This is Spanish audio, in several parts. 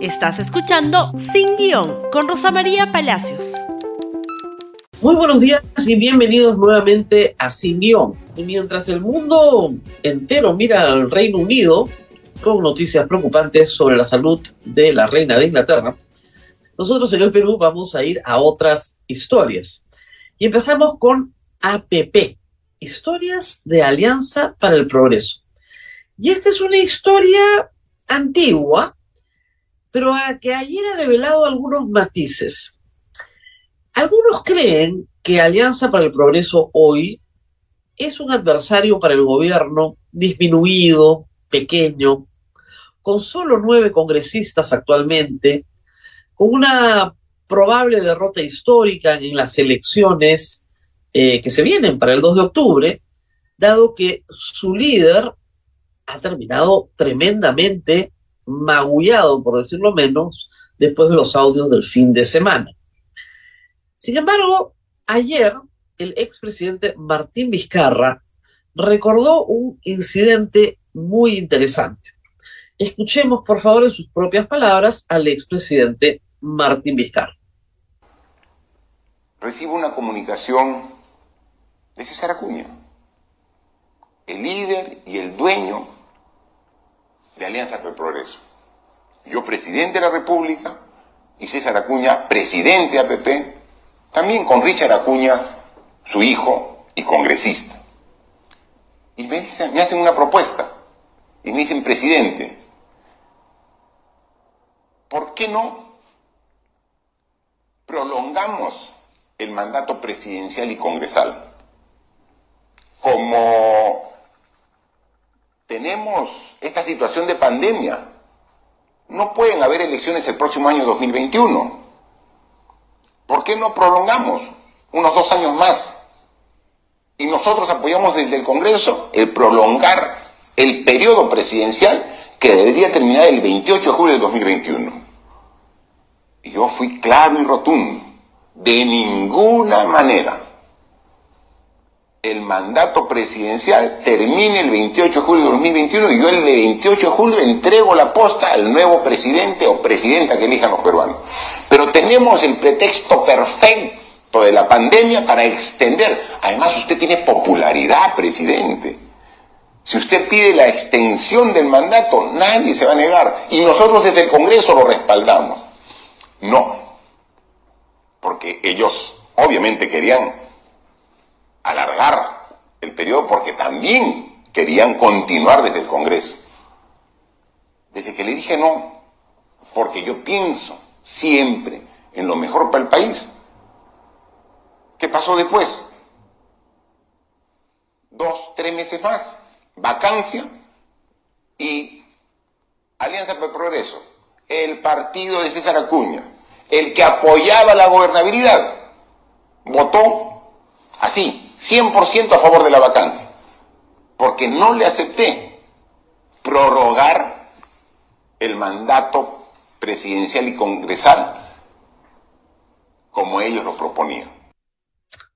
Estás escuchando Sin Guión con Rosa María Palacios. Muy buenos días y bienvenidos nuevamente a Sin Guión. Y mientras el mundo entero mira al Reino Unido con noticias preocupantes sobre la salud de la reina de Inglaterra, nosotros en el Perú vamos a ir a otras historias. Y empezamos con APP, Historias de Alianza para el Progreso. Y esta es una historia antigua, pero a que ayer ha develado algunos matices. Algunos creen que Alianza para el Progreso hoy es un adversario para el gobierno disminuido, pequeño, con solo nueve congresistas actualmente, con una probable derrota histórica en las elecciones eh, que se vienen para el 2 de octubre, dado que su líder ha terminado tremendamente magullado, por decirlo menos, después de los audios del fin de semana. Sin embargo, ayer el expresidente Martín Vizcarra recordó un incidente muy interesante. Escuchemos, por favor, en sus propias palabras al expresidente Martín Vizcarra. Recibo una comunicación de César Acuña, el líder y el dueño de Alianza por el Progreso. Yo presidente de la República y César Acuña presidente de APP, también con Richard Acuña, su hijo y congresista. Y me, me hacen una propuesta y me dicen, presidente, ¿por qué no prolongamos el mandato presidencial y congresal? Como tenemos esta situación de pandemia. No pueden haber elecciones el próximo año 2021. ¿Por qué no prolongamos unos dos años más? Y nosotros apoyamos desde el Congreso el prolongar el periodo presidencial que debería terminar el 28 de julio de 2021. Y yo fui claro y rotundo. De ninguna manera el mandato presidencial termine el 28 de julio de 2021 y yo el 28 de julio entrego la posta al nuevo presidente o presidenta que elijan los peruanos. Pero tenemos el pretexto perfecto de la pandemia para extender. Además, usted tiene popularidad, presidente. Si usted pide la extensión del mandato, nadie se va a negar. Y nosotros desde el Congreso lo respaldamos. No. Porque ellos obviamente querían alargar el periodo porque también querían continuar desde el Congreso. Desde que le dije no, porque yo pienso siempre en lo mejor para el país. ¿Qué pasó después? Dos, tres meses más, vacancia y Alianza para el Progreso, el partido de César Acuña, el que apoyaba la gobernabilidad, votó así, 100% a favor de la vacancia, porque no le acepté prorrogar el mandato presidencial y congresal como ellos lo proponían.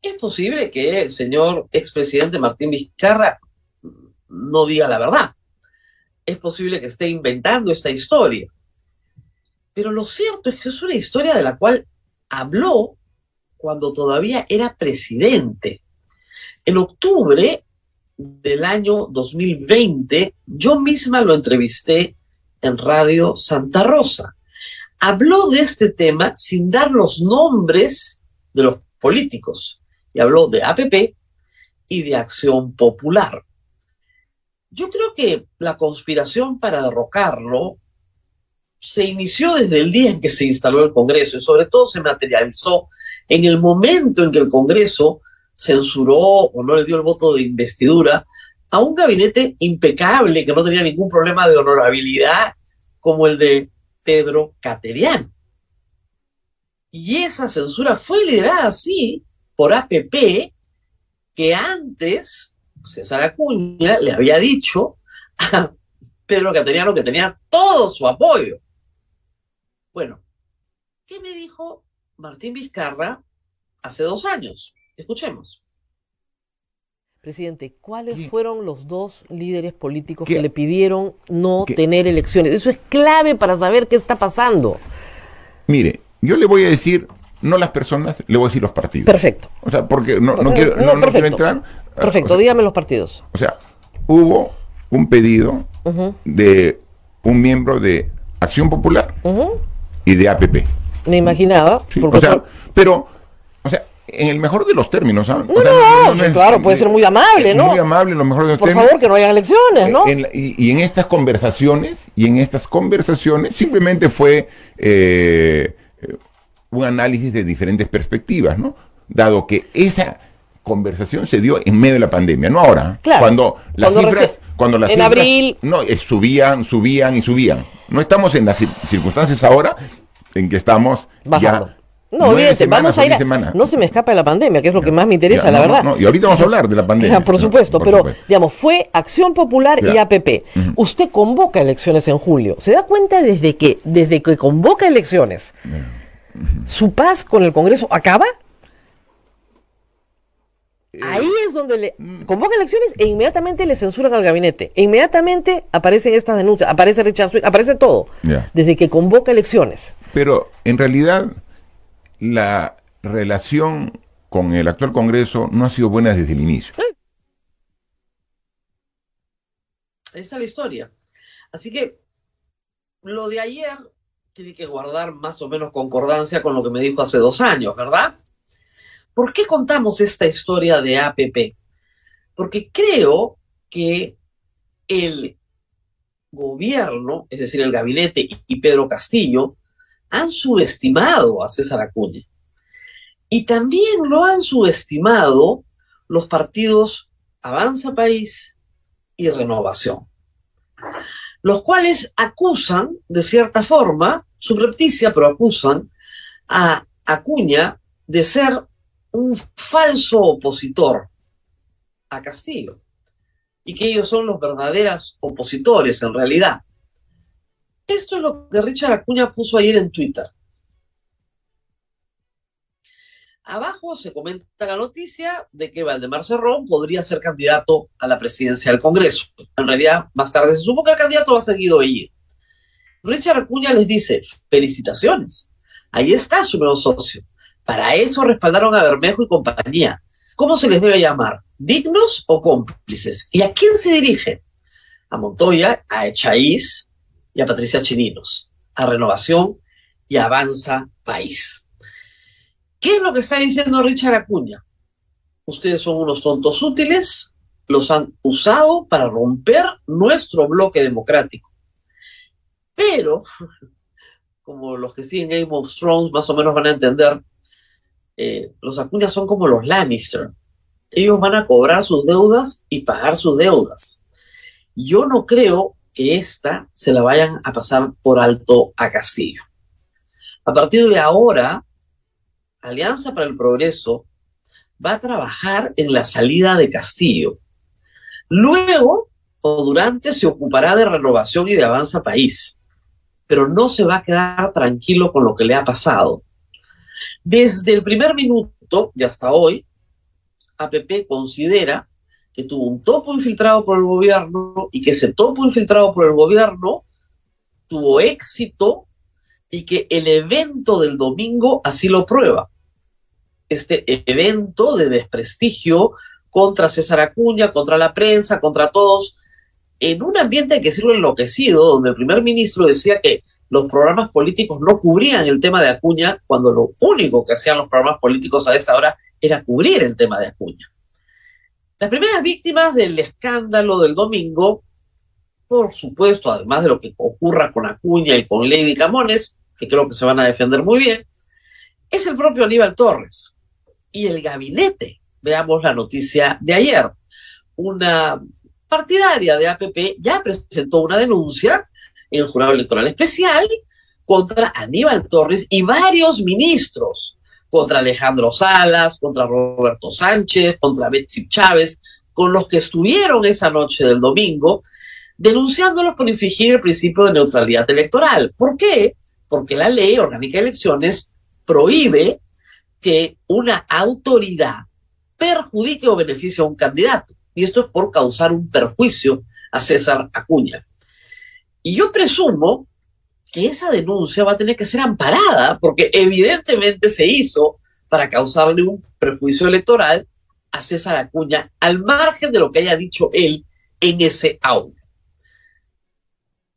Es posible que el señor expresidente Martín Vizcarra no diga la verdad. Es posible que esté inventando esta historia. Pero lo cierto es que es una historia de la cual habló cuando todavía era presidente. En octubre del año 2020, yo misma lo entrevisté en Radio Santa Rosa. Habló de este tema sin dar los nombres de los políticos y habló de APP y de Acción Popular. Yo creo que la conspiración para derrocarlo se inició desde el día en que se instaló el Congreso y sobre todo se materializó en el momento en que el Congreso censuró o no le dio el voto de investidura a un gabinete impecable que no tenía ningún problema de honorabilidad como el de Pedro Cateriano. Y esa censura fue liderada así por APP, que antes César Acuña le había dicho a Pedro Cateriano que tenía todo su apoyo. Bueno, ¿qué me dijo Martín Vizcarra hace dos años? Escuchemos. Presidente, ¿cuáles ¿Qué? fueron los dos líderes políticos ¿Qué? que le pidieron no ¿Qué? tener elecciones? Eso es clave para saber qué está pasando. Mire, yo le voy a decir, no las personas, le voy a decir los partidos. Perfecto. O sea, porque no, no quiero, No, no, no quiero perfecto. entrar. Perfecto, O sea, dígame los partidos. O sea, hubo un pedido de un miembro de Acción Popular y de APP. Me imaginaba. Sí, porque o sea, son- pero, o sea, en el mejor de los términos, ¿sabes? No, no, claro, puede ser muy amable, ¿no? Muy amable, lo mejor de los por términos. favor, que no hayan elecciones, ¿no? En y, y en estas conversaciones, y en estas conversaciones, simplemente fue eh, eh, un análisis de diferentes perspectivas, ¿no? Dado que esa conversación se dio en medio de la pandemia, no ahora. Claro. Cuando las Cuando cifras, cuando las en cifras, abril. no, eh, subían, subían y subían. No estamos en las cir- circunstancias ahora en que estamos Bajando. ya No, olvídate, vamos a ir a-. No se me escapa de la pandemia, que es lo que más me interesa, Ya, la no, no, verdad. no, y ahorita vamos a hablar de la pandemia. Ya, por supuesto, por pero supuesto. digamos, fue Acción Popular y. APP. Usted convoca elecciones en julio. ¿Se da cuenta desde que, desde que convoca elecciones, su paz con el Congreso acaba? Ahí es donde le convoca elecciones e inmediatamente le censuran al gabinete. E inmediatamente aparecen estas denuncias, aparece rechazo, aparece todo. Desde que convoca elecciones. Pero en realidad la relación con el actual Congreso no ha sido buena desde el inicio. Ahí está la historia. Así que lo de ayer tiene que guardar más o menos concordancia con lo que me dijo hace dos años, ¿verdad? ¿Por qué contamos esta historia de APP? Porque creo que el gobierno, es decir, el gabinete y Pedro Castillo, han subestimado a César Acuña. Y también lo han subestimado los partidos Avanza País y Renovación, los cuales acusan, de cierta forma, subrepticia, pero acusan a Acuña de ser un falso opositor a Castillo y que ellos son los verdaderos opositores en realidad. Esto es lo que Richard Acuña puso ayer en Twitter. Abajo se comenta la noticia de que Valdemar Cerrón podría ser candidato a la presidencia del Congreso. En realidad, más tarde se supo que el candidato va seguido Bellido. Richard Acuña les dice, felicitaciones, ahí está su nuevo socio. Para eso respaldaron a Bermejo y compañía. ¿Cómo se les debe llamar? ¿Dignos o cómplices? ¿Y a quién se dirige? A Montoya, a Echaíz y a Patricia Chininos, a Renovación y a Avanza País. ¿Qué es lo que está diciendo Richard Acuña? Ustedes son unos tontos útiles, los han usado para romper nuestro bloque democrático. Pero, como los que siguen Game of Thrones más o menos van a entender, eh, los Acuña son como los Lannister. Ellos van a cobrar sus deudas y pagar sus deudas. Yo no creo que esta se la vayan a pasar por alto a Castillo. A partir de ahora, Alianza para el Progreso va a trabajar en la salida de Castillo. Luego o durante se ocupará de renovación y de avanza país, pero no se va a quedar tranquilo con lo que le ha pasado. Desde el primer minuto y hasta hoy, APP considera que tuvo un topo infiltrado por el gobierno y que ese topo infiltrado por el gobierno tuvo éxito y que el evento del domingo así lo prueba. Este evento de desprestigio contra César Acuña, contra la prensa, contra todos, en un ambiente, que decirlo, enloquecido, donde el primer ministro decía que los programas políticos no cubrían el tema de Acuña, cuando lo único que hacían los programas políticos a esa hora era cubrir el tema de Acuña. Las primeras víctimas del escándalo del domingo, por supuesto, además de lo que ocurra con Acuña y con Lady Camones, que creo que se van a defender muy bien, es el propio Aníbal Torres y el gabinete. Veamos la noticia de ayer. Una partidaria de APP ya presentó una denuncia en el jurado electoral especial contra Aníbal Torres y varios ministros, contra Alejandro Salas, contra Roberto Sánchez, contra Betsy Chávez, con los que estuvieron esa noche del domingo, denunciándolos por infringir el principio de neutralidad electoral. ¿Por qué? Porque la ley orgánica de elecciones prohíbe que una autoridad perjudique o beneficie a un candidato. Y esto es por causar un perjuicio a César Acuña. Y yo presumo que esa denuncia va a tener que ser amparada, porque evidentemente se hizo para causarle un perjuicio electoral a César Acuña, al margen de lo que haya dicho él en ese audio.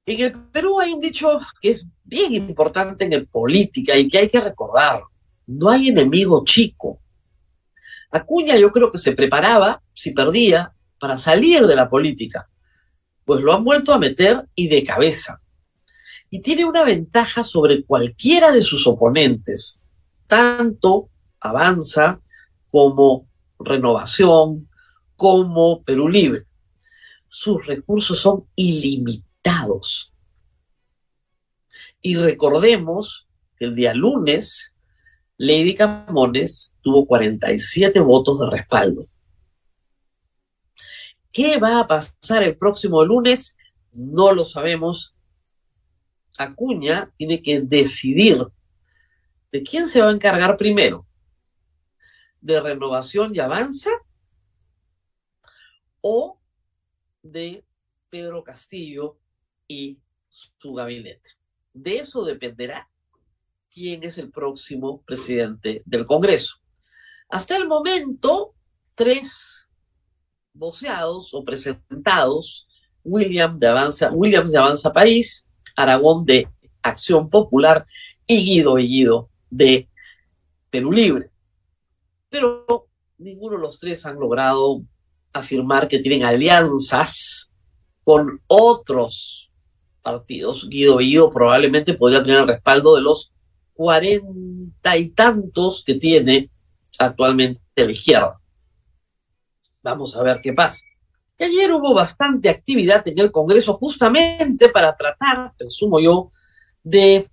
En el Perú hay un dicho que es bien importante en política y que hay que recordar. No hay enemigo chico. Acuña yo creo que se preparaba, si perdía, para salir de la política. Pues lo han vuelto a meter y de cabeza. Y tiene una ventaja sobre cualquiera de sus oponentes. Tanto Avanza como Renovación, como Perú Libre. Sus recursos son ilimitados. Y recordemos que el día lunes, Lady Camones tuvo 47 votos de respaldo. ¿Qué va a pasar el próximo lunes? No lo sabemos. Acuña tiene que decidir de quién se va a encargar primero. ¿De renovación y avanza? ¿O de Pedro Castillo y su gabinete? De eso dependerá quién es el próximo presidente del Congreso. Hasta el momento, tres voceados o presentados, William de Avanza, Williams de Avanza País, Aragón de Acción Popular y Guido Guido de Perú Libre. Pero ninguno de los tres han logrado afirmar que tienen alianzas con otros partidos. Guido Guido probablemente podría tener el respaldo de los cuarenta y tantos que tiene actualmente la izquierda. Vamos a ver qué pasa. Ayer hubo bastante actividad en el Congreso justamente para tratar, presumo yo, de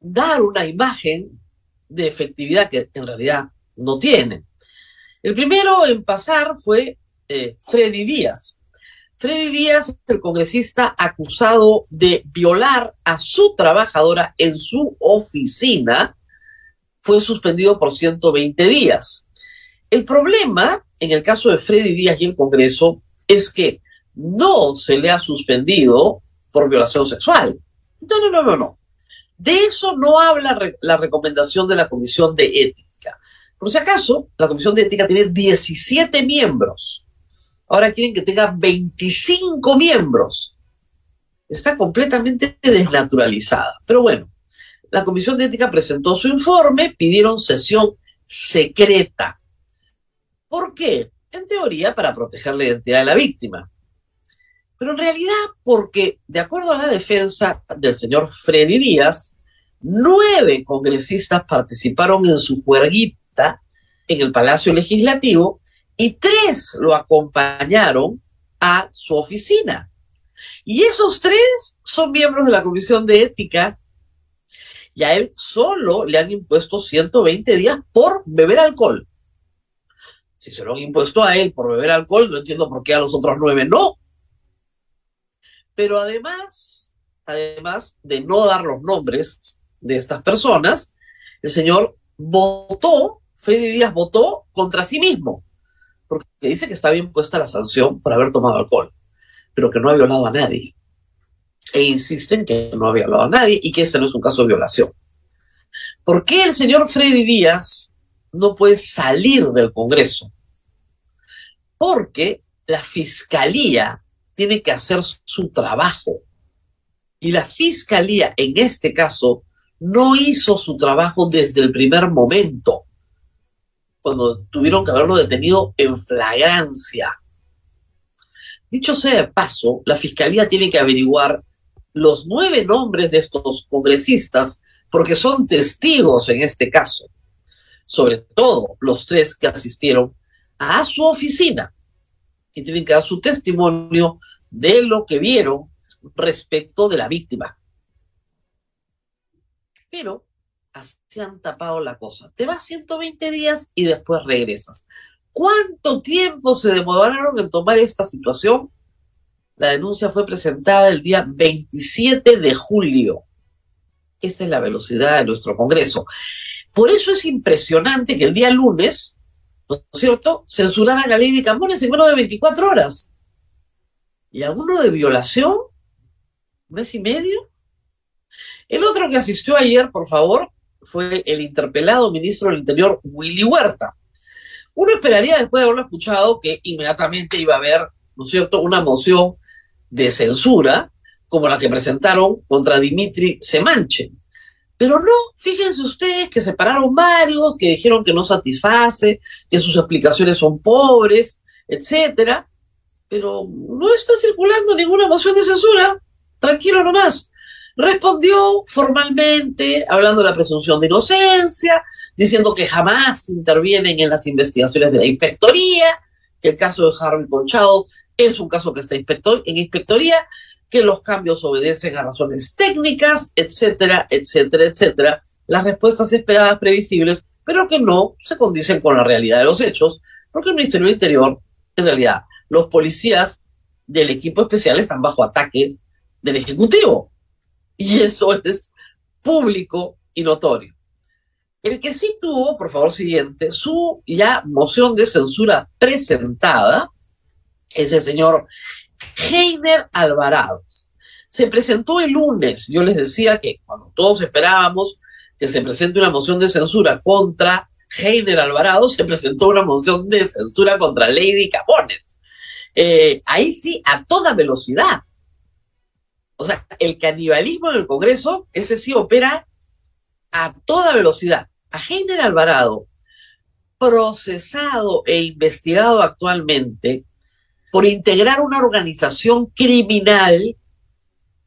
dar una imagen de efectividad que en realidad no tiene. El primero en pasar fue eh, Freddy Díaz, Freddy Díaz, el congresista acusado de violar a su trabajadora en su oficina, fue suspendido por 120 días. El problema en el caso de Freddy Díaz y el Congreso es que no se le ha suspendido por violación sexual. No, no, no, no, no. De eso no habla la recomendación de la Comisión de Ética. Por si acaso, la Comisión de Ética tiene 17 miembros ahora quieren que tenga 25 miembros. Está completamente desnaturalizada. Pero bueno, la Comisión de Ética presentó su informe, pidieron sesión secreta. ¿Por qué? En teoría, para proteger la identidad de la víctima. Pero en realidad, porque, de acuerdo a la defensa del señor Freddy Díaz, nueve congresistas participaron en su juerguita en el Palacio Legislativo y tres lo acompañaron a su oficina. Y esos tres son miembros de la Comisión de Ética y a él solo le han impuesto 120 días por beber alcohol. Si se lo han impuesto a él por beber alcohol, no entiendo por qué a los otros nueve no. Pero además, además de no dar los nombres de estas personas, el señor votó, Freddy Díaz votó contra sí mismo porque dice que está bien puesta la sanción por haber tomado alcohol, pero que no ha violado a nadie. E insisten que no ha violado a nadie y que ese no es un caso de violación. ¿Por qué el señor Freddy Díaz no puede salir del Congreso? Porque la fiscalía tiene que hacer su trabajo. Y la fiscalía, en este caso, no hizo su trabajo desde el primer momento cuando tuvieron que haberlo detenido en flagrancia. Dicho sea de paso, la fiscalía tiene que averiguar los nueve nombres de estos congresistas porque son testigos en este caso, sobre todo los tres que asistieron a su oficina, y tienen que dar su testimonio de lo que vieron respecto de la víctima. Pero así han tapado la cosa. Te vas 120 días y después regresas. ¿Cuánto tiempo se demoraron en tomar esta situación? La denuncia fue presentada el día 27 de julio. Esta es la velocidad de nuestro Congreso. Por eso es impresionante que el día lunes ¿no es cierto?, censurar a la ley de Campones en menos de 24 horas. ¿Y alguno de violación? ¿Un mes y medio? El otro que asistió ayer, por favor, fue el interpelado ministro del Interior, Willy Huerta. Uno esperaría, después de haberlo escuchado, que inmediatamente iba a haber, ¿no es cierto?, una moción de censura como la que presentaron contra Dimitri Semanchen. Pero no, fíjense ustedes que separaron varios, que dijeron que no satisface, que sus explicaciones son pobres, etcétera. Pero no está circulando ninguna moción de censura. Tranquilo nomás. Respondió formalmente, hablando de la presunción de inocencia, diciendo que jamás intervienen en las investigaciones de la inspectoría, que el caso de Harvey Conchado es un caso que está en inspectoría, que los cambios obedecen a razones técnicas, etcétera, etcétera, etcétera. Las respuestas esperadas previsibles, pero que no se condicen con la realidad de los hechos, porque el Ministerio del Interior, en realidad, los policías del equipo especial están bajo ataque del Ejecutivo. Y eso es público y notorio. El que sí tuvo, por favor, siguiente, su ya moción de censura presentada es el señor Heiner Alvarado. Se presentó el lunes. Yo les decía que cuando todos esperábamos que se presente una moción de censura contra Heiner Alvarado, se presentó una moción de censura contra Lady Capones. Eh, ahí sí, a toda velocidad. O sea, el canibalismo en el Congreso, ese sí opera a toda velocidad. A Heiner Alvarado, procesado e investigado actualmente por integrar una organización criminal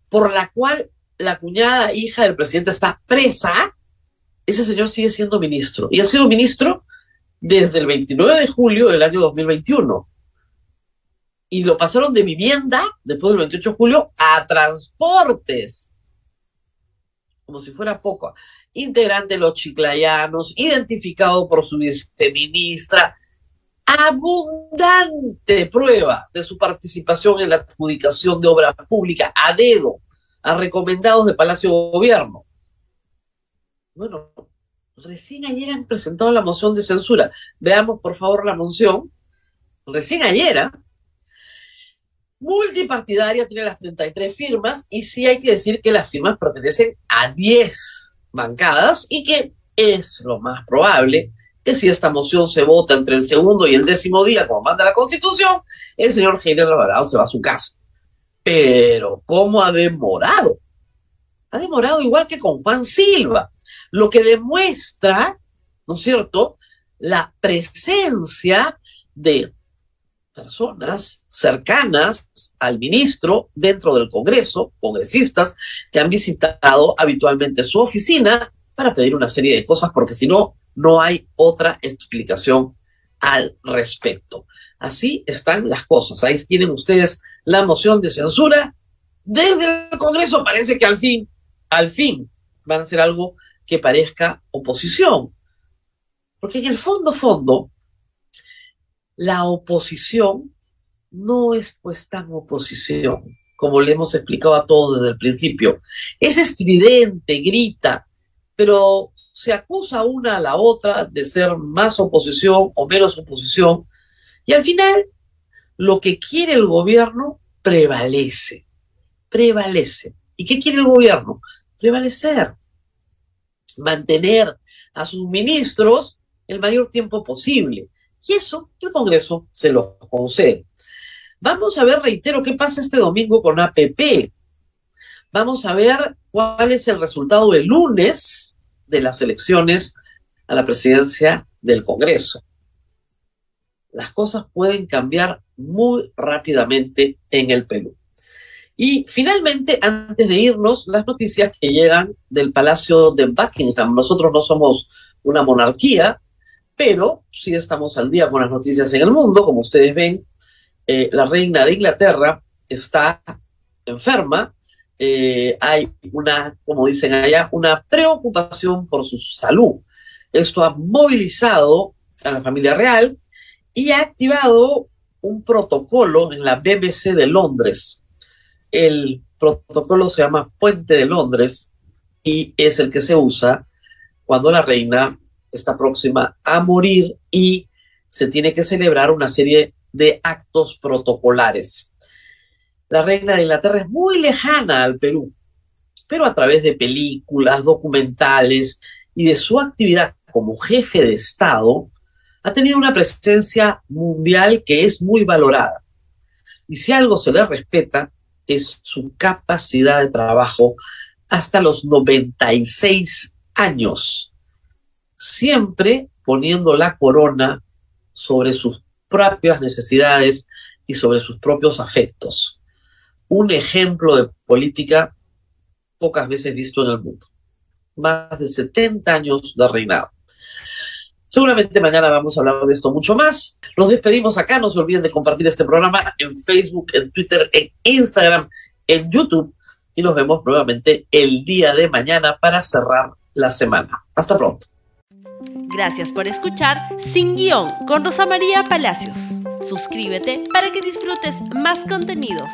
por la cual la cuñada hija del presidente está presa, ese señor sigue siendo ministro. Y ha sido ministro desde el 29 de julio del año 2021 y lo pasaron de vivienda, después del 28 de julio, a transportes. Como si fuera poco. Integrante de los chiclayanos, identificado por su viceministra. Abundante prueba de su participación en la adjudicación de obra pública a dedo, a recomendados de Palacio de Gobierno. Bueno, recién ayer han presentado la moción de censura. Veamos, por favor, la moción. Recién ayer, ¿ah? multipartidaria, tiene las 33 firmas y sí hay que decir que las firmas pertenecen a 10 bancadas y que es lo más probable que si esta moción se vota entre el segundo y el décimo día, como manda la Constitución, el señor Heiner Alvarado se va a su casa. Pero, ¿cómo ha demorado? Ha demorado igual que con Juan Silva, lo que demuestra, ¿no es cierto?, la presencia de personas cercanas al ministro dentro del Congreso, congresistas que han visitado habitualmente su oficina para pedir una serie de cosas, porque si no, no hay otra explicación al respecto. Así están las cosas. Ahí tienen ustedes la moción de censura. Desde el Congreso parece que al fin, al fin, van a hacer algo que parezca oposición. Porque en el fondo, fondo, la oposición no es pues tan oposición, como le hemos explicado a todos desde el principio. Es estridente, grita, pero se acusa una a la otra de ser más oposición o menos oposición, y al final lo que quiere el gobierno prevalece, prevalece. ¿Y qué quiere el gobierno? Prevalecer, mantener a sus ministros el mayor tiempo posible. Y eso el Congreso se lo concede. Vamos a ver, reitero, qué pasa este domingo con APP. Vamos a ver cuál es el resultado el lunes de las elecciones a la presidencia del Congreso. Las cosas pueden cambiar muy rápidamente en el Perú. Y finalmente, antes de irnos, las noticias que llegan del Palacio de Buckingham. Nosotros no somos una monarquía, pero sí estamos al día con las noticias en el mundo. Como ustedes ven, eh, la reina de Inglaterra está enferma. Eh, hay una, como dicen allá, una preocupación por su salud. Esto ha movilizado a la familia real y ha activado un protocolo en la BBC de Londres. El protocolo se llama Puente de Londres y es el que se usa cuando la reina está próxima a morir y se tiene que celebrar una serie de actos protocolares. La reina de Inglaterra es muy lejana al Perú, pero a través de películas, documentales y de su actividad como jefe de Estado, ha tenido una presencia mundial que es muy valorada. Y si algo se le respeta, es su capacidad de trabajo hasta los 96 años, siempre poniendo la corona sobre sus propias necesidades y sobre sus propios afectos. Un ejemplo de política pocas veces visto en el mundo. Más de 70 años de reinado. Seguramente mañana vamos a hablar de esto mucho más. Nos despedimos acá. No se olviden de compartir este programa en Facebook, en Twitter, en Instagram, en YouTube. Y nos vemos nuevamente el día de mañana para cerrar la semana. Hasta pronto. Gracias por escuchar Sin Guión con Rosa María Palacios. Suscríbete para que disfrutes más contenidos.